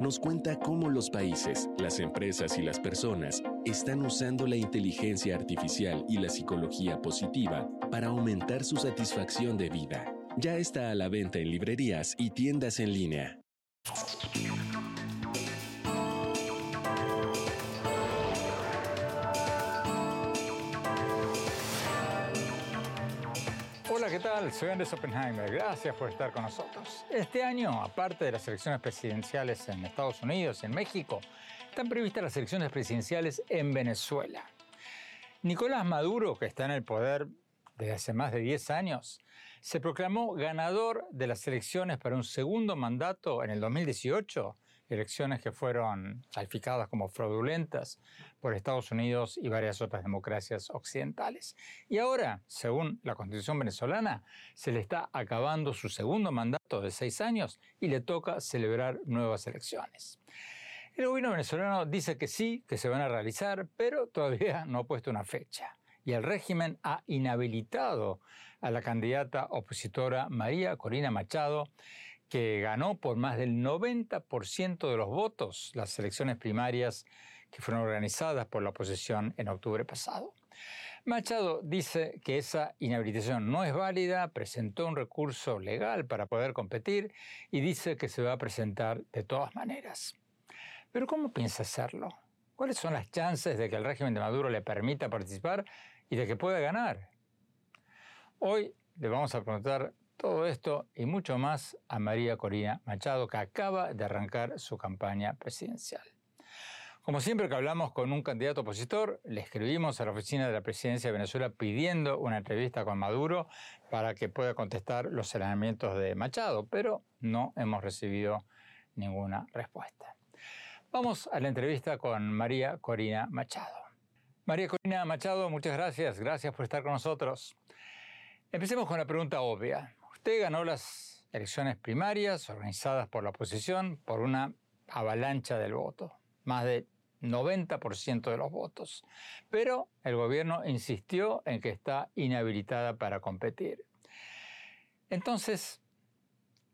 Nos cuenta cómo los países, las empresas y las personas están usando la inteligencia artificial y la psicología positiva para aumentar su satisfacción de vida. Ya está a la venta en librerías y tiendas en línea. Soy Andrés Oppenheimer. Gracias por estar con nosotros. Este año, aparte de las elecciones presidenciales en Estados Unidos y en México, están previstas las elecciones presidenciales en Venezuela. Nicolás Maduro, que está en el poder desde hace más de 10 años, se proclamó ganador de las elecciones para un segundo mandato en el 2018 elecciones que fueron calificadas como fraudulentas por Estados Unidos y varias otras democracias occidentales. Y ahora, según la constitución venezolana, se le está acabando su segundo mandato de seis años y le toca celebrar nuevas elecciones. El gobierno venezolano dice que sí, que se van a realizar, pero todavía no ha puesto una fecha. Y el régimen ha inhabilitado a la candidata opositora María Corina Machado que ganó por más del 90% de los votos las elecciones primarias que fueron organizadas por la oposición en octubre pasado. Machado dice que esa inhabilitación no es válida, presentó un recurso legal para poder competir y dice que se va a presentar de todas maneras. Pero ¿cómo piensa hacerlo? ¿Cuáles son las chances de que el régimen de Maduro le permita participar y de que pueda ganar? Hoy le vamos a preguntar todo esto y mucho más a María Corina Machado, que acaba de arrancar su campaña presidencial. Como siempre que hablamos con un candidato opositor, le escribimos a la oficina de la presidencia de Venezuela pidiendo una entrevista con Maduro para que pueda contestar los señalamientos de Machado, pero no hemos recibido ninguna respuesta. Vamos a la entrevista con María Corina Machado. María Corina Machado, muchas gracias. Gracias por estar con nosotros. Empecemos con la pregunta obvia. Ganó las elecciones primarias organizadas por la oposición por una avalancha del voto, más del 90% de los votos. Pero el gobierno insistió en que está inhabilitada para competir. Entonces,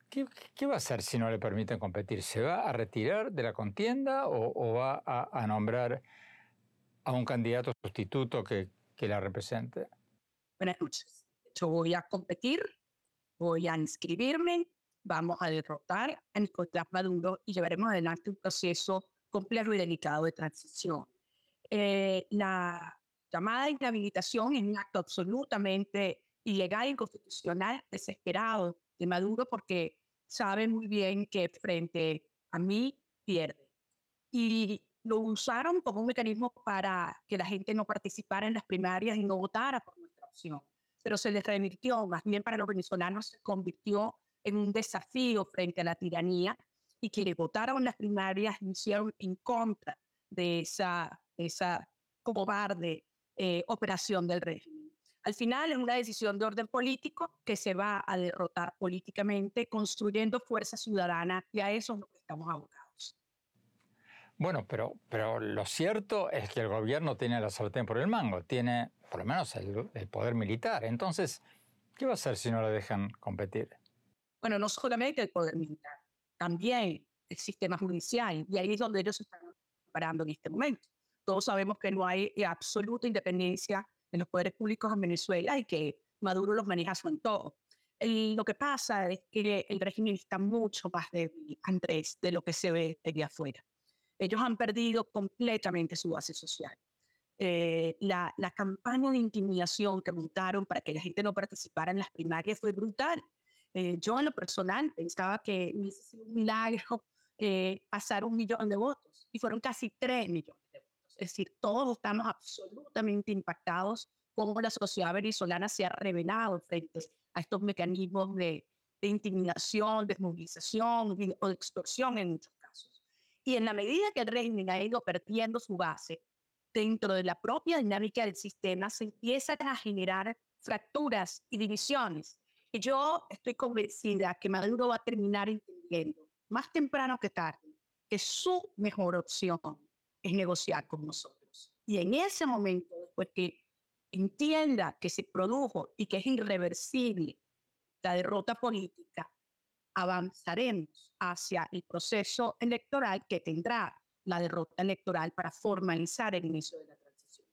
¿qué, va a hacer si no le permiten competir? ¿Se va a retirar de la contienda o, va a, nombrar a un candidato sustituto que, que la represente? Buenas noches. Yo voy a competir voy a inscribirme, vamos a derrotar a Nicolás Maduro y llevaremos adelante un proceso complejo y delicado de transición. Eh, la llamada inhabilitación es un acto absolutamente ilegal, inconstitucional, desesperado de Maduro porque sabe muy bien que frente a mí pierde. Y lo usaron como un mecanismo para que la gente no participara en las primarias y no votara por nuestra opción pero se les revirtió, más bien para los venezolanos se convirtió en un desafío frente a la tiranía y quienes votaron las primarias hicieron en contra de esa, esa cobarde eh, operación del régimen. Al final es una decisión de orden político que se va a derrotar políticamente construyendo fuerza ciudadana y a eso estamos abocados. Bueno, pero, pero lo cierto es que el gobierno tiene la sartén por el mango, tiene por lo menos el, el poder militar. Entonces, ¿qué va a hacer si no lo dejan competir? Bueno, no solamente el poder militar, también el sistema judicial, y ahí es donde ellos están parando en este momento. Todos sabemos que no hay absoluta independencia en los poderes públicos en Venezuela y que Maduro los maneja en todo. lo que pasa es que el régimen está mucho más débil, Andrés, de lo que se ve desde afuera. Ellos han perdido completamente su base social. Eh, la, la, campaña de intimidación que montaron para que la gente no participara en las primarias fue brutal. Eh, yo en lo personal pensaba que sido un milagro eh, pasar un millón de votos y fueron casi tres millones de votos. Es decir, todos estamos absolutamente impactados cómo la sociedad venezolana se ha revelado frente a estos mecanismos de, de intimidación, desmovilización o de extorsión en muchos casos. Y en la medida que el régimen ha ido perdiendo su base dentro de la propia dinámica del sistema, se empiezan a generar fracturas y divisiones. Y yo estoy convencida que Maduro va a terminar entendiendo más temprano que tarde, que su mejor opción es negociar con nosotros. Y en ese momento, después que entienda que se produjo y que es irreversible la derrota política, avanzaremos hacia el proceso electoral que tendrá la derrota electoral para formalizar el inicio de la transición.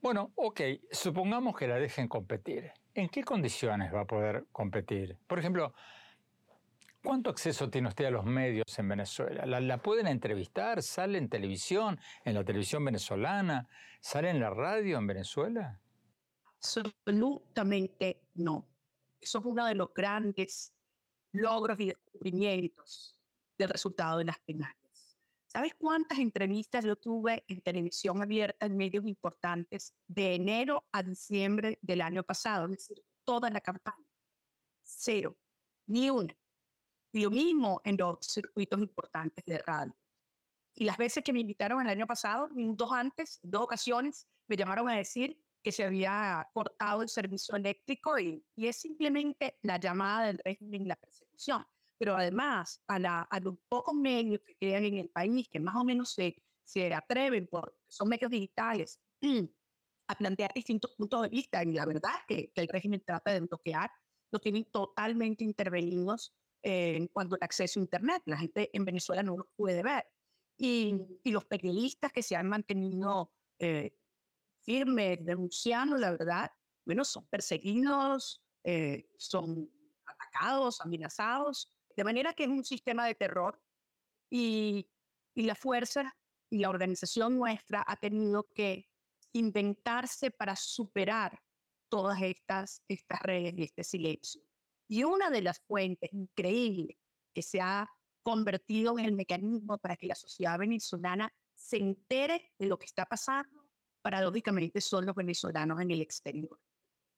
Bueno, ok, supongamos que la dejen competir. ¿En qué condiciones va a poder competir? Por ejemplo, ¿Cuánto acceso tiene usted a los medios en Venezuela? ¿La, pueden entrevistar? ¿Sale en televisión, en la televisión venezolana? ¿Sale en la radio en Venezuela? Absolutamente no. Eso es uno de los grandes logros y descubrimientos del resultado de las primarias. ¿Sabes cuántas entrevistas yo tuve en televisión abierta en medios importantes de enero a diciembre del año pasado? Es decir, toda la campaña. Cero. Ni una lo mismo en los circuitos importantes de radio. Y las veces que me invitaron el año pasado, minutos antes, dos ocasiones, me llamaron a decir que se había cortado el servicio eléctrico y, y es simplemente la llamada del régimen y la persecución. Pero además, a, la, a los pocos medios que quedan en el país, que más o menos se, se atreven, porque son medios digitales, a plantear distintos puntos de vista, y la verdad que, que el régimen trata de bloquear, los tienen totalmente intervenidos en cuanto al acceso a Internet. La gente en Venezuela no lo puede ver. Y, y los periodistas que se han mantenido eh, firmes, denunciando, la verdad, bueno, son perseguidos, eh, son atacados, amenazados, de manera que es un sistema de terror y, la fuerza y la organización nuestra ha tenido que inventarse para superar todas estas, estas redes y este silencio. Y una de las fuentes increíbles que se ha convertido en el mecanismo para que la sociedad venezolana se entere de lo que está pasando, paradójicamente son los venezolanos en el exterior.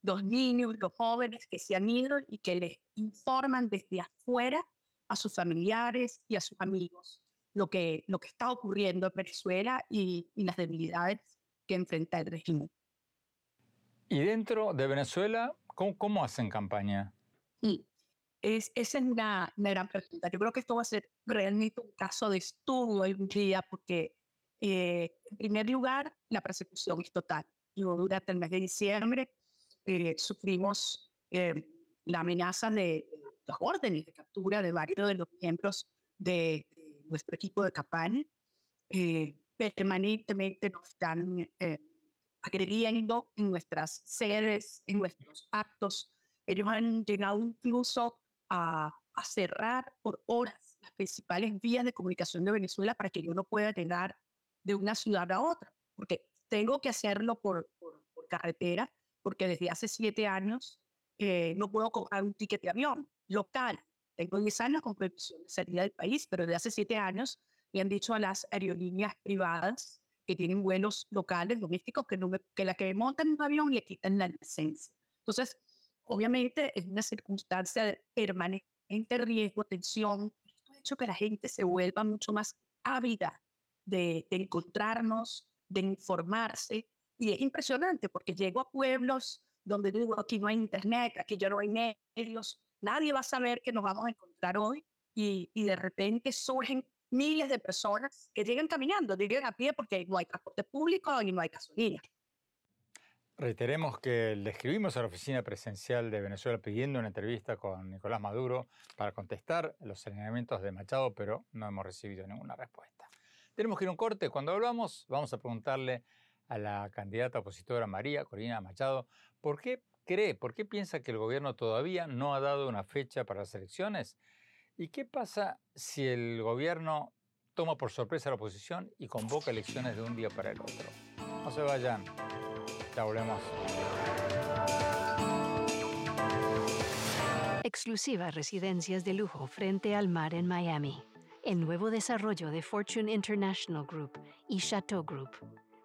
Los niños, los jóvenes que se han ido y que les informan desde afuera a sus familiares y a sus amigos lo que, lo que está ocurriendo en Venezuela y, y las debilidades que enfrenta el régimen. ¿Y dentro de Venezuela, cómo, cómo hacen campaña? Y es, esa es una, gran pregunta. Yo creo que esto va a ser realmente un caso de estudio hoy en día porque, eh, en primer lugar, la persecución es total. Y durante el mes de diciembre eh, sufrimos eh, la amenaza de, los órdenes de captura de varios de los miembros de, nuestro equipo de campaña. permanentemente nos están agrediendo en nuestras sedes, en nuestros actos ellos han llegado incluso a, cerrar por horas las principales vías de comunicación de Venezuela para que yo no pueda llegar de una ciudad a otra, porque tengo que hacerlo por, por, carretera, porque desde hace siete años eh, no puedo comprar un ticket de avión local. Tengo 10 años con permisión de salida del país, pero desde hace siete años le han dicho a las aerolíneas privadas que tienen vuelos locales, domésticos, que, no que la que me montan un avión le quitan la licencia. Entonces, Obviamente es una circunstancia permanente gente riesgo, tensión, esto ha hecho que la gente se vuelva mucho más ávida de, de encontrarnos, de informarse. Y es impresionante porque llego a pueblos donde digo, aquí no hay internet, aquí ya no hay medios, nadie va a saber que nos vamos a encontrar hoy y, y de repente surgen miles de personas que llegan caminando, llegan a pie porque no hay transporte público y no hay gasolina. Reiteremos que le escribimos a la oficina presencial de Venezuela pidiendo una entrevista con Nicolás Maduro para contestar los señalamientos de Machado, pero no hemos recibido ninguna respuesta. Tenemos que ir a un corte. Cuando hablamos, vamos a preguntarle a la candidata opositora María Corina Machado por qué cree, por qué piensa que el gobierno todavía no ha dado una fecha para las elecciones ¿Y qué pasa si el gobierno toma por sorpresa a la oposición y convoca elecciones de un día para el otro? No se vayan, ya volvemos. Exclusivas residencias de lujo frente al mar en Miami. El nuevo desarrollo de Fortune International Group y Chateau Group.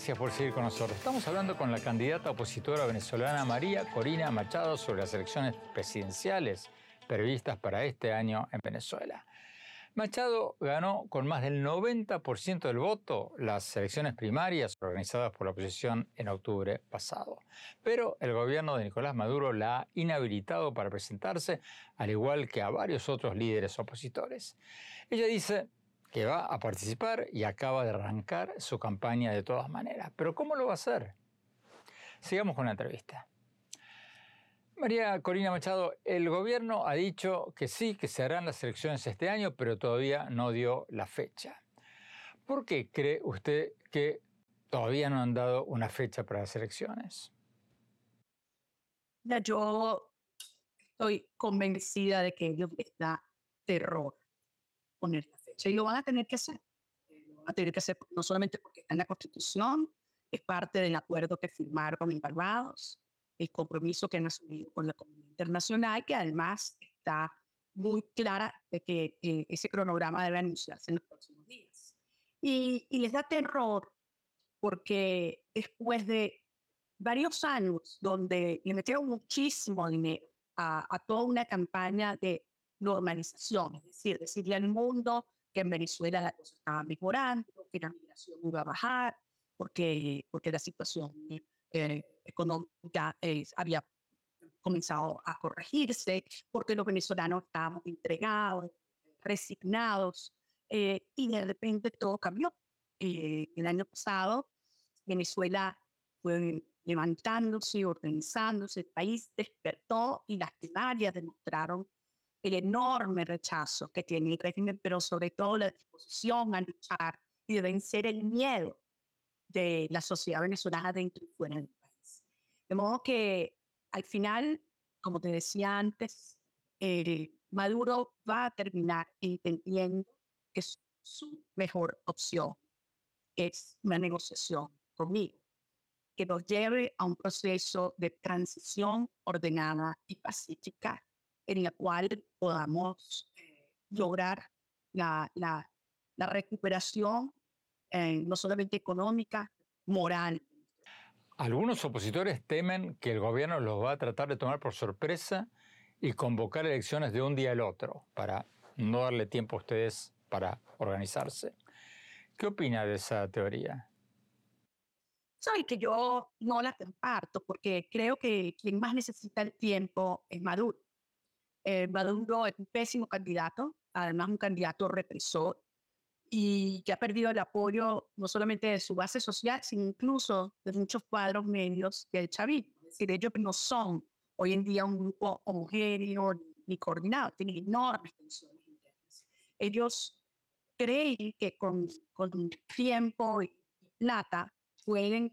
Gracias por seguir con nosotros. Estamos hablando con la candidata opositora venezolana María Corina Machado sobre las elecciones presidenciales previstas para este año en Venezuela. Machado ganó con más del 90% del voto las elecciones primarias organizadas por la oposición en octubre pasado. Pero el gobierno de Nicolás Maduro la ha inhabilitado para presentarse, al igual que a varios otros líderes opositores. Ella dice que va a participar y acaba de arrancar su campaña de todas maneras. Pero ¿cómo lo va a hacer? Sigamos con la entrevista. María Corina Machado, el gobierno ha dicho que sí, que se harán las elecciones este año, pero todavía no dio la fecha. ¿Por qué cree usted que todavía no han dado una fecha para las elecciones? Yo estoy convencida de que ellos da terror poner fecha y lo van a tener que hacer. Lo van a tener que hacer no solamente porque está en la Constitución, es parte del acuerdo que firmaron en Barbados, el compromiso que han asumido con la comunidad internacional, que además está muy clara de que eh, ese cronograma debe anunciarse en los próximos días. Y, y, les da terror porque después de varios años donde le metieron muchísimo dinero a, a toda una campaña de normalización, es decir, decirle al mundo que en Venezuela la cosa estaba mejorando, que la migración iba a bajar, porque, porque la situación eh, económica eh, había comenzado a corregirse, porque los venezolanos estábamos entregados, resignados, eh, y de repente todo cambió. el año pasado, Venezuela fue levantándose, organizándose, el país despertó y las primarias demostraron el enorme rechazo que tiene el régimen, pero sobre todo la disposición a luchar y de vencer el miedo de la sociedad venezolana dentro y fuera del país. De modo que al final, como te decía antes, Maduro va a terminar entendiendo que su mejor opción es una negociación conmigo, que nos lleve a un proceso de transición ordenada y pacífica en la cual podamos eh, lograr la, la, la recuperación eh, no solamente económica, moral. Algunos opositores temen que el gobierno los va a tratar de tomar por sorpresa y convocar elecciones de un día al otro para no darle tiempo a ustedes para organizarse. ¿Qué opina de esa teoría? Soy que yo no la comparto porque creo que quien más necesita el tiempo es Maduro. Eh, Maduro es un pésimo candidato, además un candidato represor y que ha perdido el apoyo no solamente de su base social, sino incluso de muchos cuadros medios del chavismo. Es decir, ellos no son hoy en día un grupo homogéneo ni coordinado, tienen enormes tensiones internas. Ellos creen que con, con tiempo y plata pueden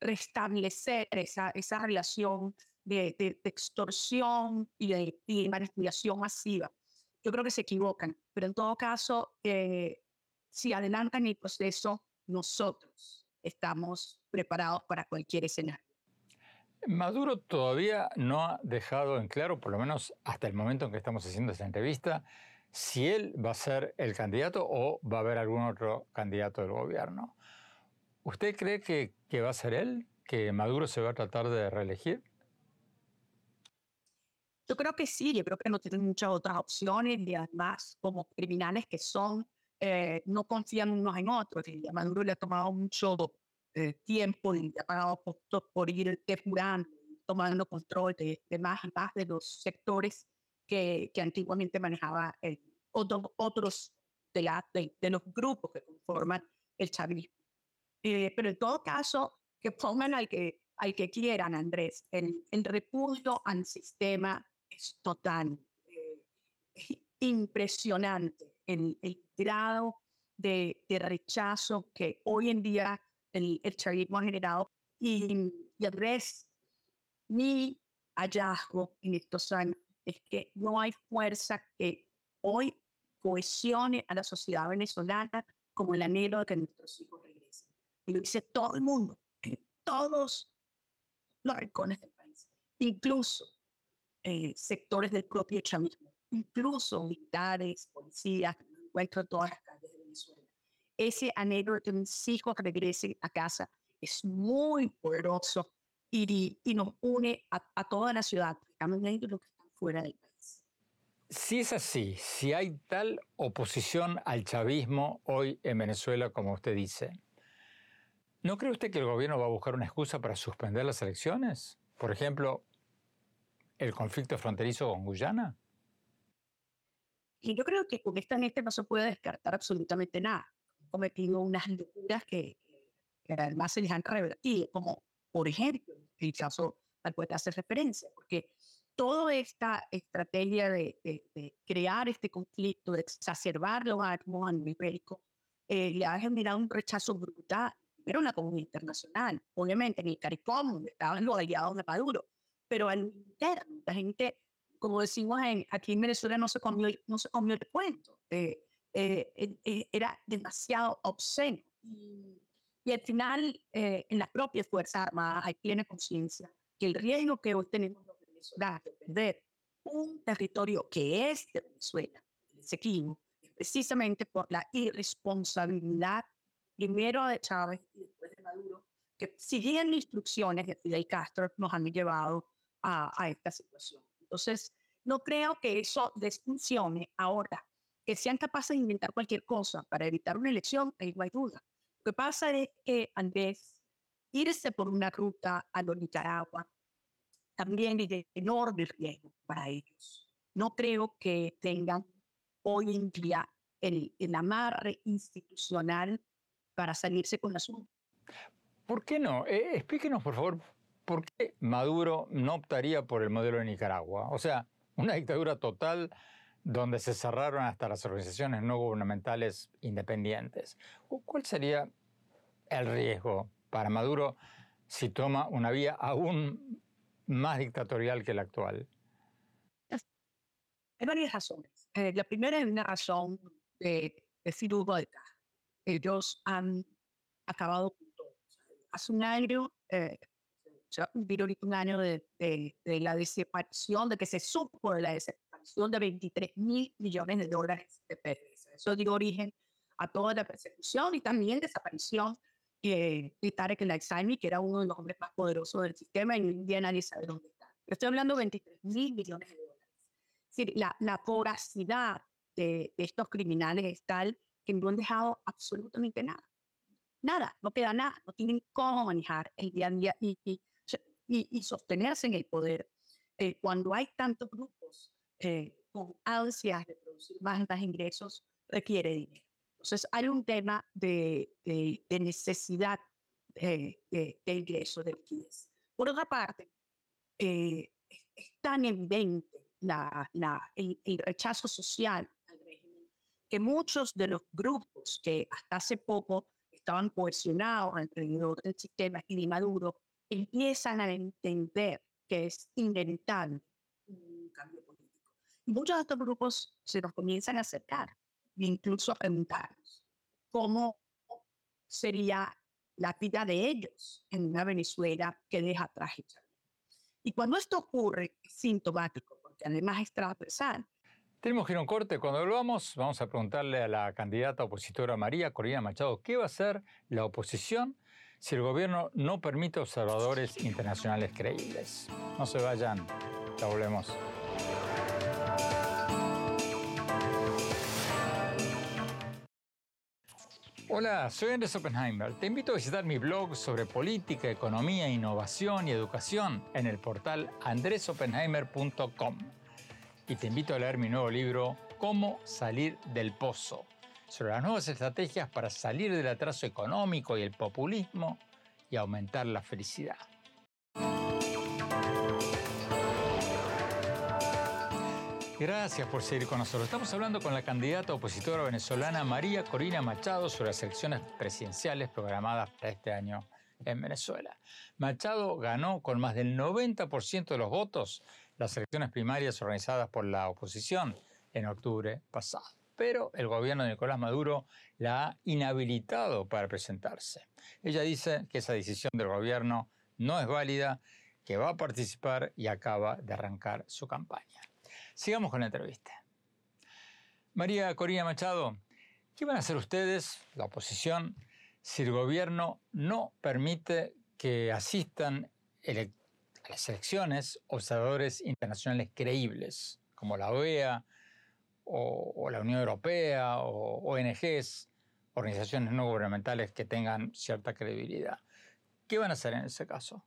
restablecer esa, esa relación de, de, extorsión y de, manipulación masiva. Yo creo que se equivocan, pero en todo caso, eh, si adelantan el proceso, nosotros estamos preparados para cualquier escenario. Maduro todavía no ha dejado en claro, por lo menos hasta el momento en que estamos haciendo esta entrevista, si él va a ser el candidato o va a haber algún otro candidato del gobierno. ¿Usted cree que, que va a ser él? ¿Que Maduro se va a tratar de reelegir? Yo creo que sí, yo creo que no tienen muchas otras opciones y además como criminales que son, eh, no confían unos en otros. Y a Maduro le ha tomado mucho eh, tiempo y ha pagado por, por ir depurando, tomando control de, más y más de los sectores que, que antiguamente manejaba el, otros de, la, de, los grupos que conforman el chavismo. Eh, pero en todo caso, que pongan al que, al que quieran, Andrés, el, el repudio al sistema es total, eh, impresionante el, el grado de, de, rechazo que hoy en día el, el chavismo ha generado y, y Andrés, mi hallazgo en estos años es que no hay fuerza que hoy cohesione a la sociedad venezolana como el anhelo de que nuestros hijos regresen. Y lo dice todo el mundo, todos los rincones del país, incluso eh, sectores del propio chavismo, incluso militares, policías, encuentro en todas las calles de Venezuela. Ese anhelo de que mis hijos regresen a casa es muy poderoso y, y nos une a, a, toda la ciudad, también los que están fuera del país. Si es así, si hay tal oposición al chavismo hoy en Venezuela, como usted dice, ¿no cree usted que el gobierno va a buscar una excusa para suspender las elecciones? Por ejemplo, el conflicto fronterizo con Guyana? Y yo creo que honestamente no se puede descartar absolutamente nada. Cometido unas locuras que, que además se les han revertido, como por ejemplo el caso al cual hace referencia, porque toda esta estrategia de, de, de, crear este conflicto, de exacerbar los ánimos a nivel bélico, eh, le ha generado un rechazo brutal, pero en la comunidad internacional, obviamente en el CARICOM, donde estaban los aliados de Maduro, pero al interno, la gente, como decimos en, aquí en Venezuela, no se comió, no se comió el cuento. Eh, eh, eh, era demasiado obsceno. Y, y al final, en las propias Fuerzas Armadas hay plena conciencia que el riesgo que hoy tenemos los venezolanos de perder un territorio que es de Venezuela, el Esequibo, es precisamente por la irresponsabilidad, primero de Chávez y después de Maduro, que siguiendo instrucciones de Fidel Castro nos han llevado a, a esta situación. Entonces, no creo que eso desfuncione ahora. Que sean capaces de inventar cualquier cosa para evitar una elección, ahí no hay duda. Lo que pasa es que, Andrés, irse por una ruta a lo Nicaragua también es de enorme riesgo para ellos. No creo que tengan hoy en día el, el amarre institucional para salirse con la asunto. ¿Por qué no? Eh, explíquenos, por favor, ¿por qué Maduro no optaría por el modelo de Nicaragua? O sea, una dictadura total donde se cerraron hasta las organizaciones no gubernamentales independientes. ¿Cuál sería el riesgo para Maduro si toma una vía aún más dictatorial que la actual? Hay varias razones. Eh, la primera es una razón de, de vuelta. Ellos han acabado con todo. Hace un año eh, vino un año de, de, de, la desaparición, de que se supo de la desaparición de 23 mil millones de dólares de PDVSA. Eso dio origen a toda la persecución y también desaparición eh, de Tarek el que era uno de los hombres más poderosos del sistema y hoy en día nadie sabe dónde está. estoy hablando de 23 mil millones de dólares. La, la voracidad de, de estos criminales es tal que no han dejado absolutamente nada. Nada, no queda nada, no tienen cómo manejar el día a día y, y y, y sostenerse en el poder. Eh, cuando hay tantos grupos eh, con ansias de producir más, más ingresos, requiere dinero. Entonces, hay un tema de, de, de necesidad de, de, de liquidez. Por otra parte, eh, es tan evidente la, la, el, el, rechazo social al régimen que muchos de los grupos que hasta hace poco estaban cohesionados alrededor del sistema y de Maduro empiezan a entender que es inevitable un cambio político. Y muchos de estos grupos se nos comienzan a acercar e incluso a preguntarnos cómo sería la vida de ellos en una Venezuela que deja atrás Y cuando esto ocurre, es sintomático, porque además es transversal. Tenemos que ir a un corte. Cuando volvamos, vamos a preguntarle a la candidata opositora María Corina Machado qué va a hacer la oposición si el gobierno no permite observadores internacionales creíbles. No se vayan, ya volvemos. Hola, soy Andrés Oppenheimer. Te invito a visitar mi blog sobre política, economía, innovación y educación en el portal andresoppenheimer.com. Y te invito a leer mi nuevo libro, Cómo salir del pozo, sobre las nuevas estrategias para salir del atraso económico y el populismo y aumentar la felicidad. Gracias por seguir con nosotros. Estamos hablando con la candidata opositora venezolana María Corina Machado sobre las elecciones presidenciales programadas para este año en Venezuela. Machado ganó con más del 90% de los votos las elecciones primarias organizadas por la oposición en octubre pasado. Pero el gobierno de Nicolás Maduro la ha inhabilitado para presentarse. Ella dice que esa decisión del gobierno no es válida, que va a participar y acaba de arrancar su campaña. Sigamos con la entrevista. María Corina Machado, ¿qué van a hacer ustedes, la oposición, si el gobierno no permite que asistan a las elecciones observadores internacionales creíbles, como la OEA o, la Unión Europea o ONGs, organizaciones no gubernamentales que tengan cierta credibilidad? ¿Qué van a hacer en ese caso?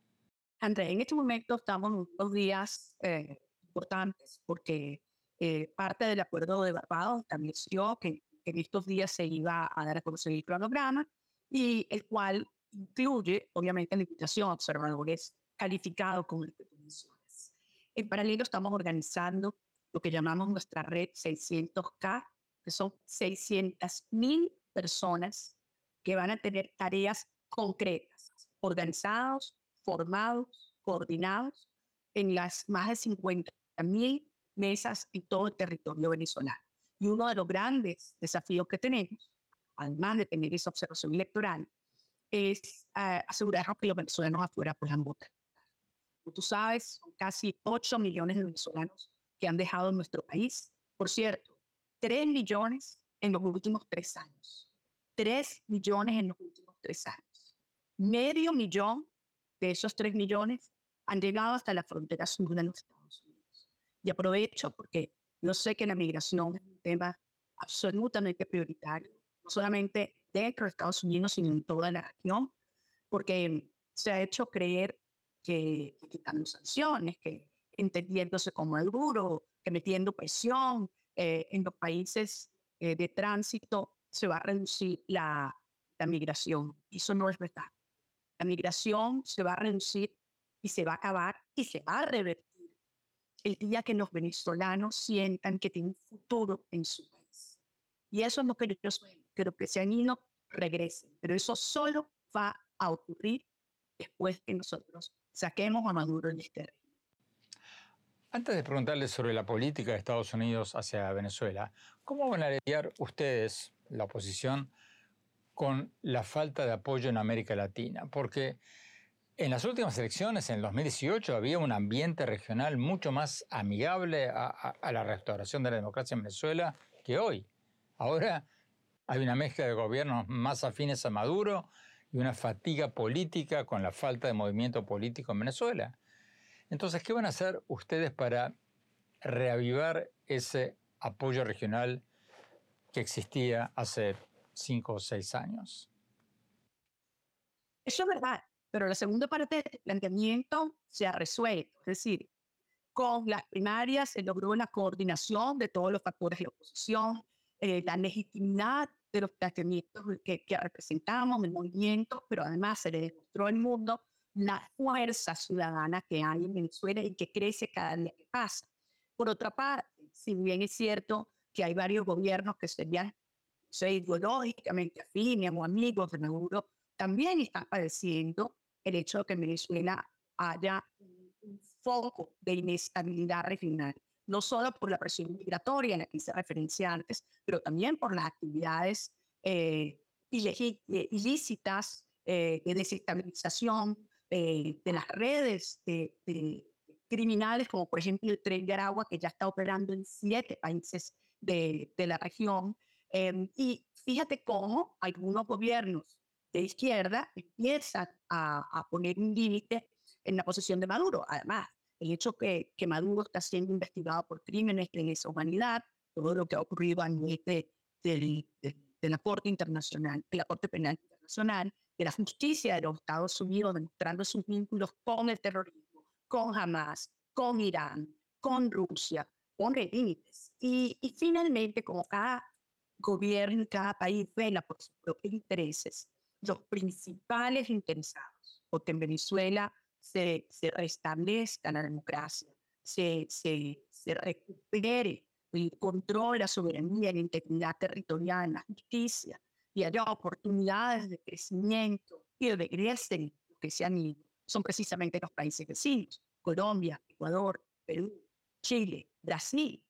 André, en este momento estamos en unos días eh, importantes porque eh, parte del acuerdo de Barbados estableció que, en estos días se iba a dar a conocer el cronograma y el cual incluye, obviamente, la invitación a observadores calificados con el que En paralelo estamos organizando lo que llamamos nuestra red 600K, que son 600.000 personas que van a tener tareas concretas, organizados, formados, coordinados en las más de 50 mil mesas en todo el territorio venezolano. Y uno de los grandes desafíos que tenemos, además de tener esa observación electoral, es uh, asegurarnos que los venezolanos afuera puedan votar. Como tú sabes, son casi 8 millones de venezolanos que han dejado nuestro país. Por cierto, 3 millones en los últimos tres años. 3 millones en los últimos tres años. Medio millón de esos 3 millones han llegado hasta la frontera sur de los Estados Unidos. Y aprovecho porque yo sé que la migración es un tema absolutamente prioritario, no solamente dentro de Estados Unidos, sino en toda la región, porque se ha hecho creer que, quitando sanciones, que entendiéndose como el duro, metiendo presión eh, en los países eh, de tránsito se va a reducir la, la migración. Eso no es verdad. La migración se va a reducir y se va a acabar y se va a revertir el día que los venezolanos sientan que tienen futuro en su país. Y eso es lo que yo sueño, que los que se han ido regresen. Pero eso solo va a ocurrir después que nosotros saquemos a Maduro de este. Antes de preguntarles sobre la política de Estados Unidos hacia Venezuela, ¿cómo van a lidiar ustedes, la oposición, con la falta de apoyo en América Latina? Porque en las últimas elecciones, en 2018, había un ambiente regional mucho más amigable a, la restauración de la democracia en Venezuela que hoy. Ahora hay una mezcla de gobiernos más afines a Maduro y una fatiga política con la falta de movimiento político en Venezuela. Entonces, ¿qué van a hacer ustedes para reavivar ese apoyo regional que existía hace cinco o seis años? Eso es verdad. Pero la segunda parte del planteamiento se ha resuelto, es decir, con las primarias se logró la coordinación de todos los factores de oposición, eh, la legitimidad de los planteamientos que, que representamos, el movimiento, pero además se le demostró al mundo la fuerza ciudadana que hay en Venezuela y que crece cada día que pasa. Por otra parte, si bien es cierto que hay varios gobiernos que serían ideológicamente afines o amigos de también están padeciendo el hecho de que en Venezuela haya un foco de inestabilidad regional, no solo por la presión migratoria en la que se referencia antes, pero también por las actividades eh, eh ilícitas eh, de desestabilización eh, de las redes de, criminales, como por ejemplo el Tren de Aragua, que ya está operando en siete países de, de la región. Em, y fíjate cómo algunos gobiernos de izquierda empiezan a, a poner un límite en la posición de Maduro. Además, el hecho que, que Maduro está siendo investigado por crímenes de lesa humanidad, todo lo que ha ocurrido a nivel de, de, de, la Corte Internacional, de la Corte Penal Internacional, de la justicia de los Estados Unidos, demostrando sus vínculos con el terrorismo, con Hamas, con Irán, con Rusia, pone límites. Y, y finalmente, como cada gobierno, cada país vela por sus propios intereses, los principales interesados, porque en Venezuela se, se restablezca la democracia, se, se, se recupere el control, la soberanía, la integridad territorial, la justicia, y haya oportunidades de crecimiento y regresen los que se han ido, son precisamente los países vecinos, Colombia, Ecuador, Perú, Chile, Brasil.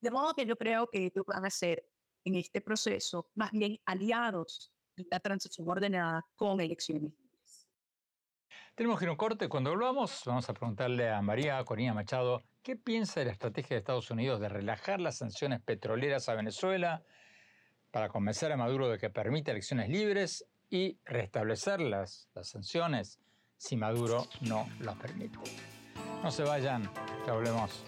De modo que yo creo que ellos van a ser en este proceso más bien aliados de la transición ordenada con elecciones tenemos que ir a un corte. Cuando volvamos, vamos a preguntarle a María Corina Machado qué piensa de la estrategia de Estados Unidos de relajar las sanciones petroleras a Venezuela para convencer a Maduro de que permita elecciones libres y restablecer las, sanciones si Maduro no las permite. No se vayan, ya volvemos.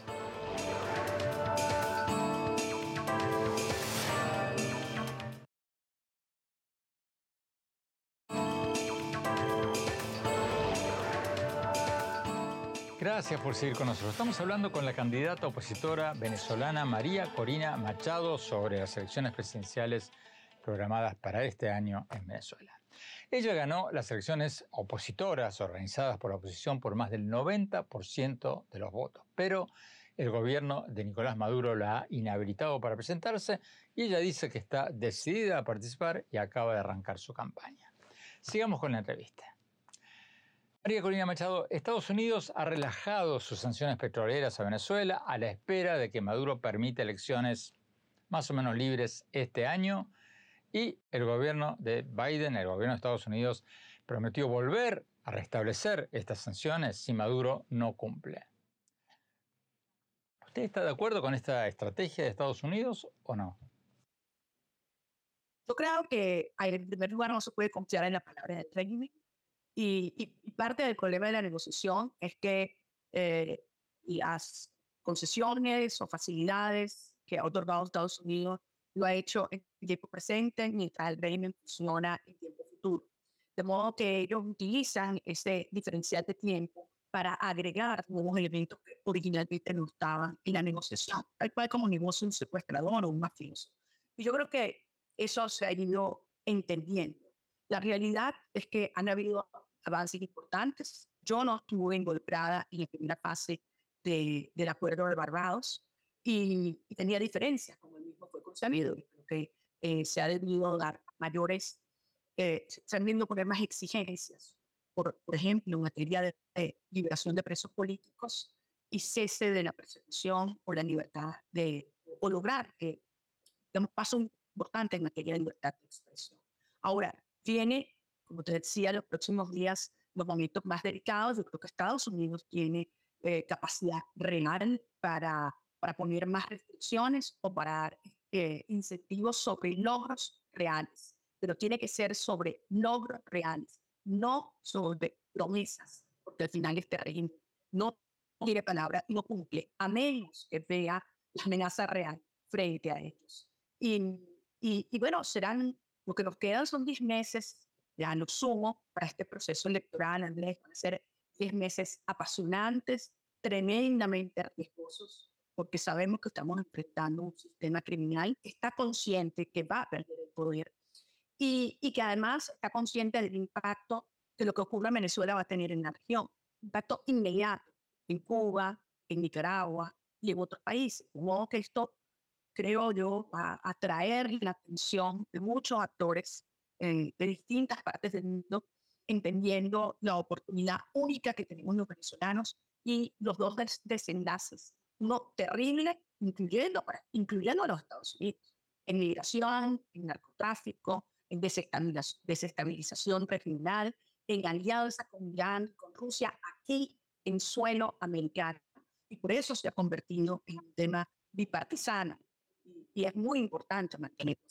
Gracias por seguir con nosotros. Estamos hablando con la candidata opositora venezolana María Corina Machado sobre las elecciones presidenciales programadas para este año en Venezuela. Ella ganó las elecciones opositoras organizadas por la oposición por más del 90% de los votos, pero el gobierno de Nicolás Maduro la ha inhabilitado para presentarse y ella dice que está decidida a participar y acaba de arrancar su campaña. Sigamos con la entrevista. María Corina Machado, Estados Unidos ha relajado sus sanciones petroleras a Venezuela a la espera de que Maduro permita elecciones más o menos libres este año y el gobierno de Biden, el gobierno de Estados Unidos, prometió volver a restablecer estas sanciones si Maduro no cumple. ¿Usted está de acuerdo con esta estrategia de Estados Unidos o no? Yo creo que en primer lugar no se puede confiar en la palabra del régimen y, parte del problema de la negociación es que eh, las concesiones o facilidades que ha otorgado Estados Unidos lo ha hecho en tiempo presente mientras el régimen funciona en tiempo futuro. De modo que ellos utilizan ese diferencial de tiempo para agregar nuevos elementos que originalmente no estaban en la negociación, tal cual como negocio un secuestrador o un mafioso. Y yo creo que eso se ha ido entendiendo. La realidad es que han habido avances importantes. Yo no estuve involucrada en la primera fase de, del acuerdo de Barbados y, tenía diferencias, como el mismo fue concebido. Creo que eh, se ha debido dar mayores, eh, se han debido poner más exigencias, por, por ejemplo, en materia de, liberación de presos políticos y cese de la persecución o la libertad de, o lograr que, damos paso importante en materia de libertad de expresión. Ahora, tiene como te decía, los próximos días, los momentos más delicados, yo creo que Estados Unidos tiene eh, capacidad real para, para poner más restricciones o para eh, incentivos sobre logros reales, pero tiene que ser sobre logros reales, no sobre promesas, porque al final este régimen no tiene palabra y no cumple, a menos que vea la amenaza real frente a ellos. Y, y, y bueno, serán, lo que nos quedan son 10 meses ya lo sumo para este proceso electoral, Andrés, van a ser 10 meses apasionantes, tremendamente riesgosos, porque sabemos que estamos enfrentando un sistema criminal que está consciente que va a perder el poder y, y que además está consciente del impacto que lo que ocurra en Venezuela va a tener en la región, impacto inmediato en Cuba, en Nicaragua y en otros países. De modo que esto, creo yo, a atraer la atención de muchos actores eh, de distintas partes del mundo, entendiendo la oportunidad única que tenemos los venezolanos y los dos desenlaces, uno terrible, incluyendo, incluyendo a los Estados Unidos, en migración, en narcotráfico, en desestabilización regional, en alianza con Irán, con Rusia, aquí en suelo americano. Y por eso se ha convertido en un tema bipartisano. Y, es muy importante mantenerlo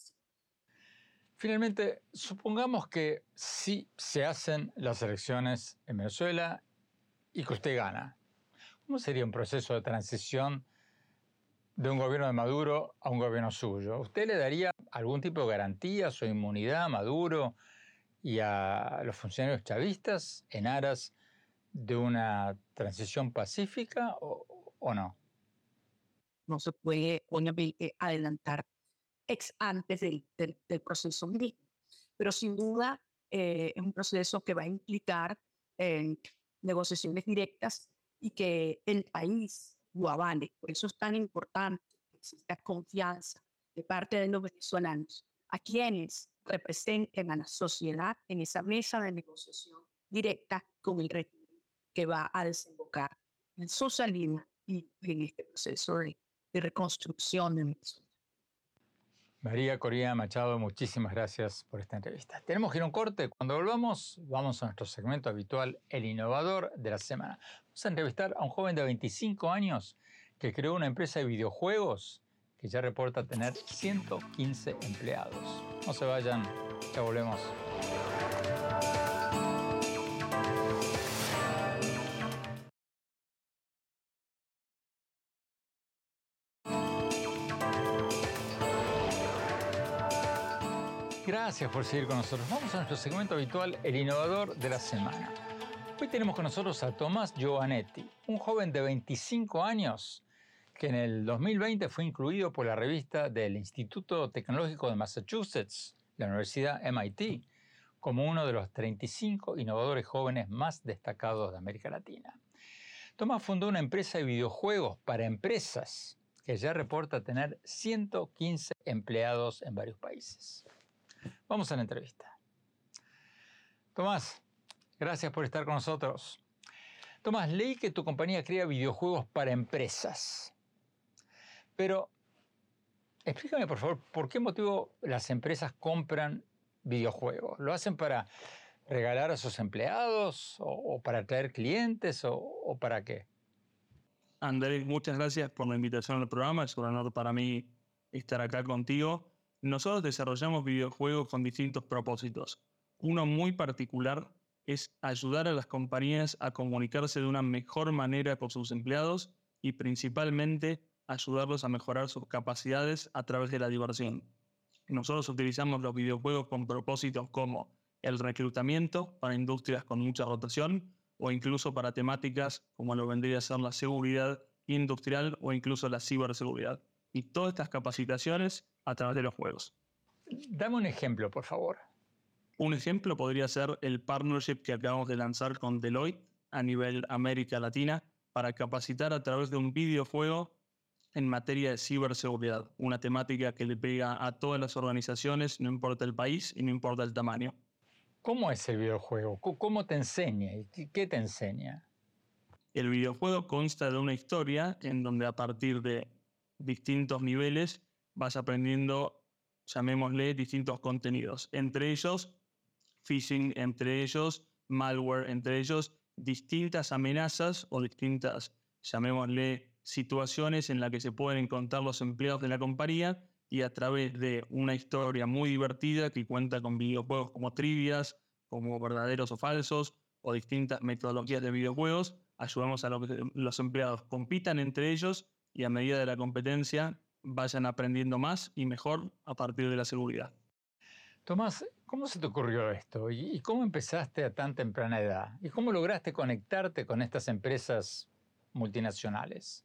Finalmente, supongamos que sí se hacen las elecciones en Venezuela y que usted gana. ¿Cómo sería un proceso de transición de un gobierno de Maduro a un gobierno suyo? ¿Usted le daría algún tipo de garantías o inmunidad a Maduro y a los funcionarios chavistas en aras de una transición pacífica o, no? No se puede, obviamente, adelantar ex antes del, del, proceso mismo, pero sin duda eh, es un proceso que va a implicar eh, negociaciones directas y que el país lo avale. Por eso es tan importante que exista confianza de parte de los venezolanos a quienes representen a la sociedad en esa mesa de negociación directa con el régimen que va a desembocar en su salida y en este proceso de, reconstrucción de. María Corina Machado, muchísimas gracias por esta entrevista. Tenemos que ir a un corte. Cuando volvamos, vamos a nuestro segmento habitual, El Innovador de la Semana. Vamos a entrevistar a un joven de 25 años que creó una empresa de videojuegos que ya reporta tener 115 empleados. No se vayan, ya volvemos. Gracias por seguir con nosotros. Vamos a nuestro segmento habitual, el innovador de la semana. Hoy tenemos con nosotros a Tomás Giovanetti, un joven de 25 años que en el 2020 fue incluido por la revista del Instituto Tecnológico de Massachusetts, la Universidad MIT, como uno de los 35 innovadores jóvenes más destacados de América Latina. Tomás fundó una empresa de videojuegos para empresas que ya reporta tener 115 empleados en varios países. Vamos a la entrevista. Tomás, gracias por estar con nosotros. Tomás, leí que tu compañía crea videojuegos para empresas. Pero explícame, por favor, ¿por qué motivo las empresas compran videojuegos? ¿Lo hacen para regalar a sus empleados o, para atraer clientes o, o, para qué? Andrés, muchas gracias por la invitación al programa. Es un honor para mí estar acá contigo. Nosotros desarrollamos videojuegos con distintos propósitos. Uno muy particular es ayudar a las compañías a comunicarse de una mejor manera con sus empleados y principalmente ayudarlos a mejorar sus capacidades a través de la diversión. Nosotros utilizamos los videojuegos con propósitos como el reclutamiento para industrias con mucha rotación o incluso para temáticas como lo vendría a ser la seguridad industrial o incluso la ciberseguridad. Y todas estas capacitaciones a través de los juegos. Dame un ejemplo, por favor. Un ejemplo podría ser el partnership que acabamos de lanzar con Deloitte a nivel América Latina para capacitar a través de un videojuego en materia de ciberseguridad, una temática que le pega a todas las organizaciones, no importa el país y no importa el tamaño. ¿Cómo es el videojuego? ¿Cómo te enseña? ¿Y qué te enseña? El videojuego consta de una historia en donde a partir de distintos niveles vas aprendiendo, llamémosle, distintos contenidos. Entre ellos, phishing, entre ellos, malware, entre ellos, distintas amenazas o distintas, llamémosle, situaciones en las que se pueden encontrar los empleados de la compañía y a través de una historia muy divertida que cuenta con videojuegos como trivias, como verdaderos o falsos, o distintas metodologías de videojuegos, ayudamos a que los empleados compitan entre ellos y a medida de la competencia vayan aprendiendo más y mejor a partir de la seguridad. Tomás, ¿cómo se te ocurrió esto? ¿Y cómo empezaste a tan temprana edad? ¿Y cómo lograste conectarte con estas empresas multinacionales?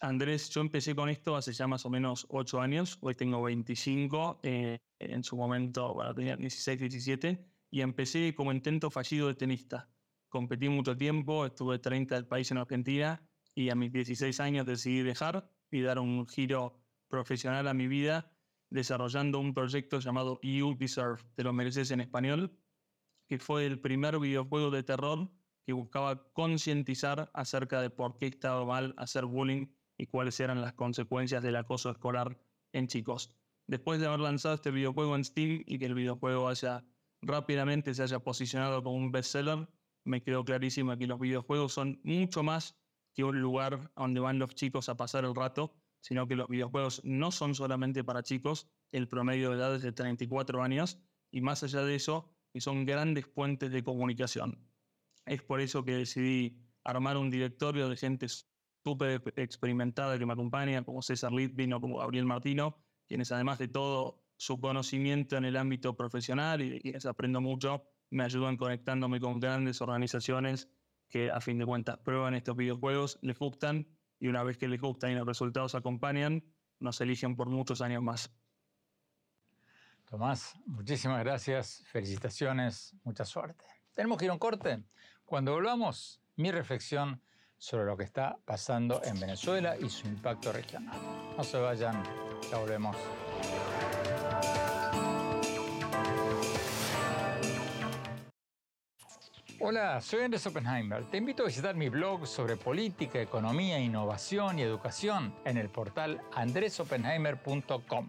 Andrés, yo empecé con esto hace ya más o menos 8 años, hoy tengo 25, eh, en su momento bueno, tenía 16, 17, y empecé como intento fallido de tenista. Competí mucho tiempo, estuve 30 del país en Argentina, y a mis 16 años decidí dejar y dar un giro profesional a mi vida desarrollando un proyecto llamado You Deserve, te lo mereces en español, que fue el primer videojuego de terror que buscaba concientizar acerca de por qué estaba mal hacer bullying y cuáles eran las consecuencias del acoso escolar en chicos. Después de haber lanzado este videojuego en Steam y que el videojuego haya rápidamente se haya posicionado como un bestseller, me quedó clarísimo que los videojuegos son mucho más que un lugar donde van los chicos a pasar el rato, sino que los videojuegos no son solamente para chicos, el promedio de edad es de 34 años, y más allá de eso, son grandes puentes de comunicación. Es por eso que decidí armar un directorio de gente súper experimentada que me acompaña, como César Litvin o como Gabriel Martino, quienes además de todo su conocimiento en el ámbito profesional y de quienes aprendo mucho, me ayudan conectándome con grandes organizaciones que a fin de cuentas prueban estos videojuegos, les gustan y una vez que les gustan y los resultados acompañan, nos eligen por muchos años más. Tomás, muchísimas gracias, felicitaciones, mucha suerte. Tenemos que ir a un corte. Cuando volvamos, mi reflexión sobre lo que está pasando en Venezuela y su impacto regional. No se vayan, ya volvemos. Hola, soy Andrés Oppenheimer. Te invito a visitar mi blog sobre política, economía, innovación y educación en el portal andresoppenheimer.com.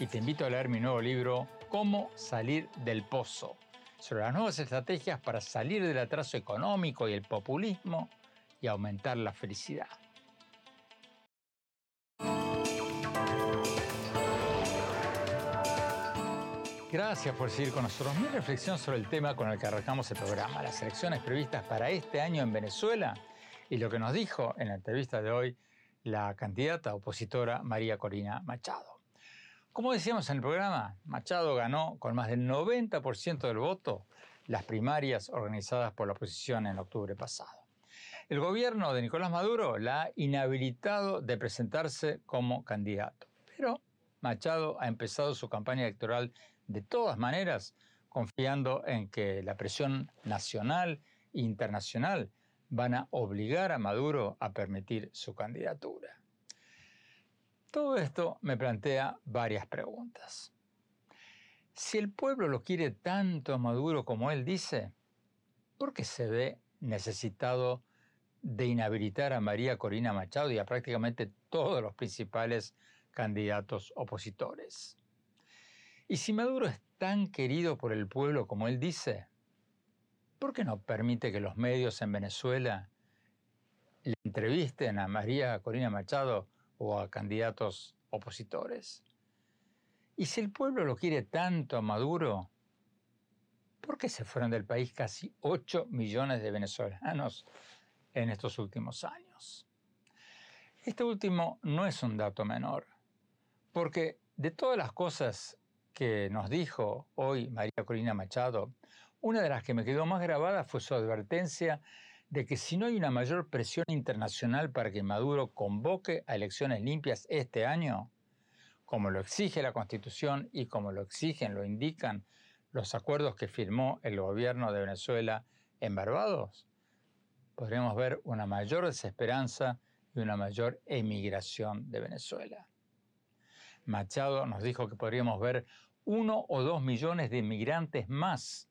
Y te invito a leer mi nuevo libro, Cómo salir del pozo, sobre las nuevas estrategias para salir del atraso económico y el populismo y aumentar la felicidad. Gracias por seguir con nosotros. Mi reflexión sobre el tema con el que arrancamos el programa, las elecciones previstas para este año en Venezuela y lo que nos dijo en la entrevista de hoy la candidata opositora María Corina Machado. Como decíamos en el programa, Machado ganó con más del 90% del voto las primarias organizadas por la oposición en octubre pasado. El gobierno de Nicolás Maduro la ha inhabilitado de presentarse como candidato, pero Machado ha empezado su campaña electoral de todas maneras, confiando en que la presión nacional e internacional van a obligar a Maduro a permitir su candidatura. Todo esto me plantea varias preguntas. Si el pueblo lo quiere tanto a Maduro como él dice, ¿por qué se ve necesitado de inhabilitar a María Corina Machado y a prácticamente todos los principales candidatos opositores? Y si Maduro es tan querido por el pueblo como él dice, ¿por qué no permite que los medios en Venezuela le entrevisten a María Corina Machado o a candidatos opositores? Y si el pueblo lo quiere tanto a Maduro, ¿por qué se fueron del país casi 8 millones de venezolanos en estos últimos años? Este último no es un dato menor, porque de todas las cosas que nos dijo hoy María Corina Machado, una de las que me quedó más grabada fue su advertencia de que si no hay una mayor presión internacional para que Maduro convoque a elecciones limpias este año, como lo exige la Constitución y como lo exigen, lo indican los acuerdos que firmó el gobierno de Venezuela en Barbados, podremos ver una mayor desesperanza y una mayor emigración de Venezuela. Machado nos dijo que podríamos ver uno o dos millones de inmigrantes más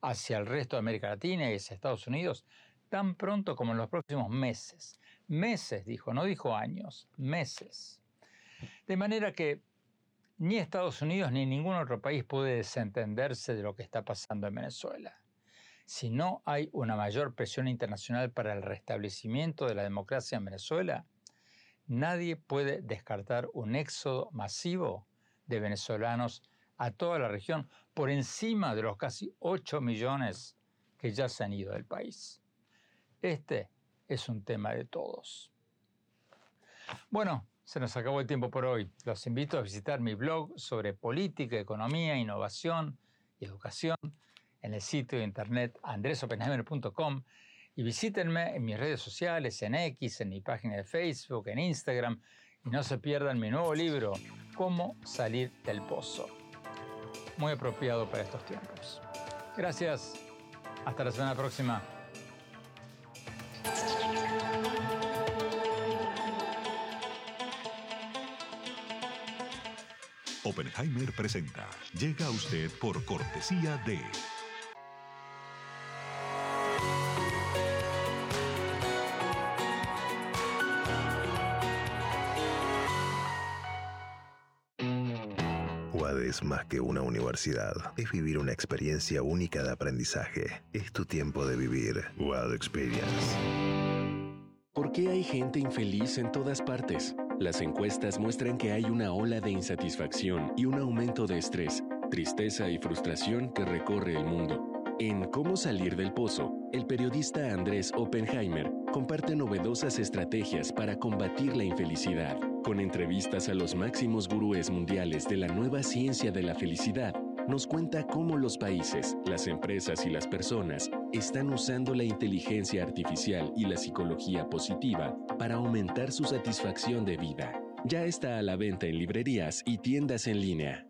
hacia el resto de América Latina y hacia Estados Unidos tan pronto como en los próximos meses. Meses, dijo, no dijo años, meses. De manera que ni Estados Unidos ni ningún otro país puede desentenderse de lo que está pasando en Venezuela. Si no hay una mayor presión internacional para el restablecimiento de la democracia en Venezuela, nadie puede descartar un éxodo masivo de venezolanos a toda la región, por encima de los casi 8 millones que ya se han ido del país. Este es un tema de todos. Bueno, se nos acabó el tiempo por hoy. Los invito a visitar mi blog sobre política, economía, innovación y educación en el sitio de internet andresopenheimer.com y visítenme en mis redes sociales, en X, en mi página de Facebook, en Instagram y no se pierdan mi nuevo libro, Cómo salir del pozo. Muy apropiado para estos tiempos. Gracias. Hasta la semana próxima. Oppenheimer presenta. Llega a usted por cortesía de... más que una universidad. Es vivir una experiencia única de aprendizaje. Es tu tiempo de vivir. UAD Experience. ¿Por qué hay gente infeliz en todas partes? Las encuestas muestran que hay una ola de insatisfacción y un aumento de estrés, tristeza y frustración que recorre el mundo. En Cómo salir del pozo, el periodista Andrés Oppenheimer comparte novedosas estrategias para combatir la infelicidad, con entrevistas a los máximos gurúes mundiales de la nueva ciencia de la felicidad. Nos cuenta cómo los países, las empresas y las personas están usando la inteligencia artificial y la psicología positiva para aumentar su satisfacción de vida. Ya está a la venta en librerías y tiendas en línea.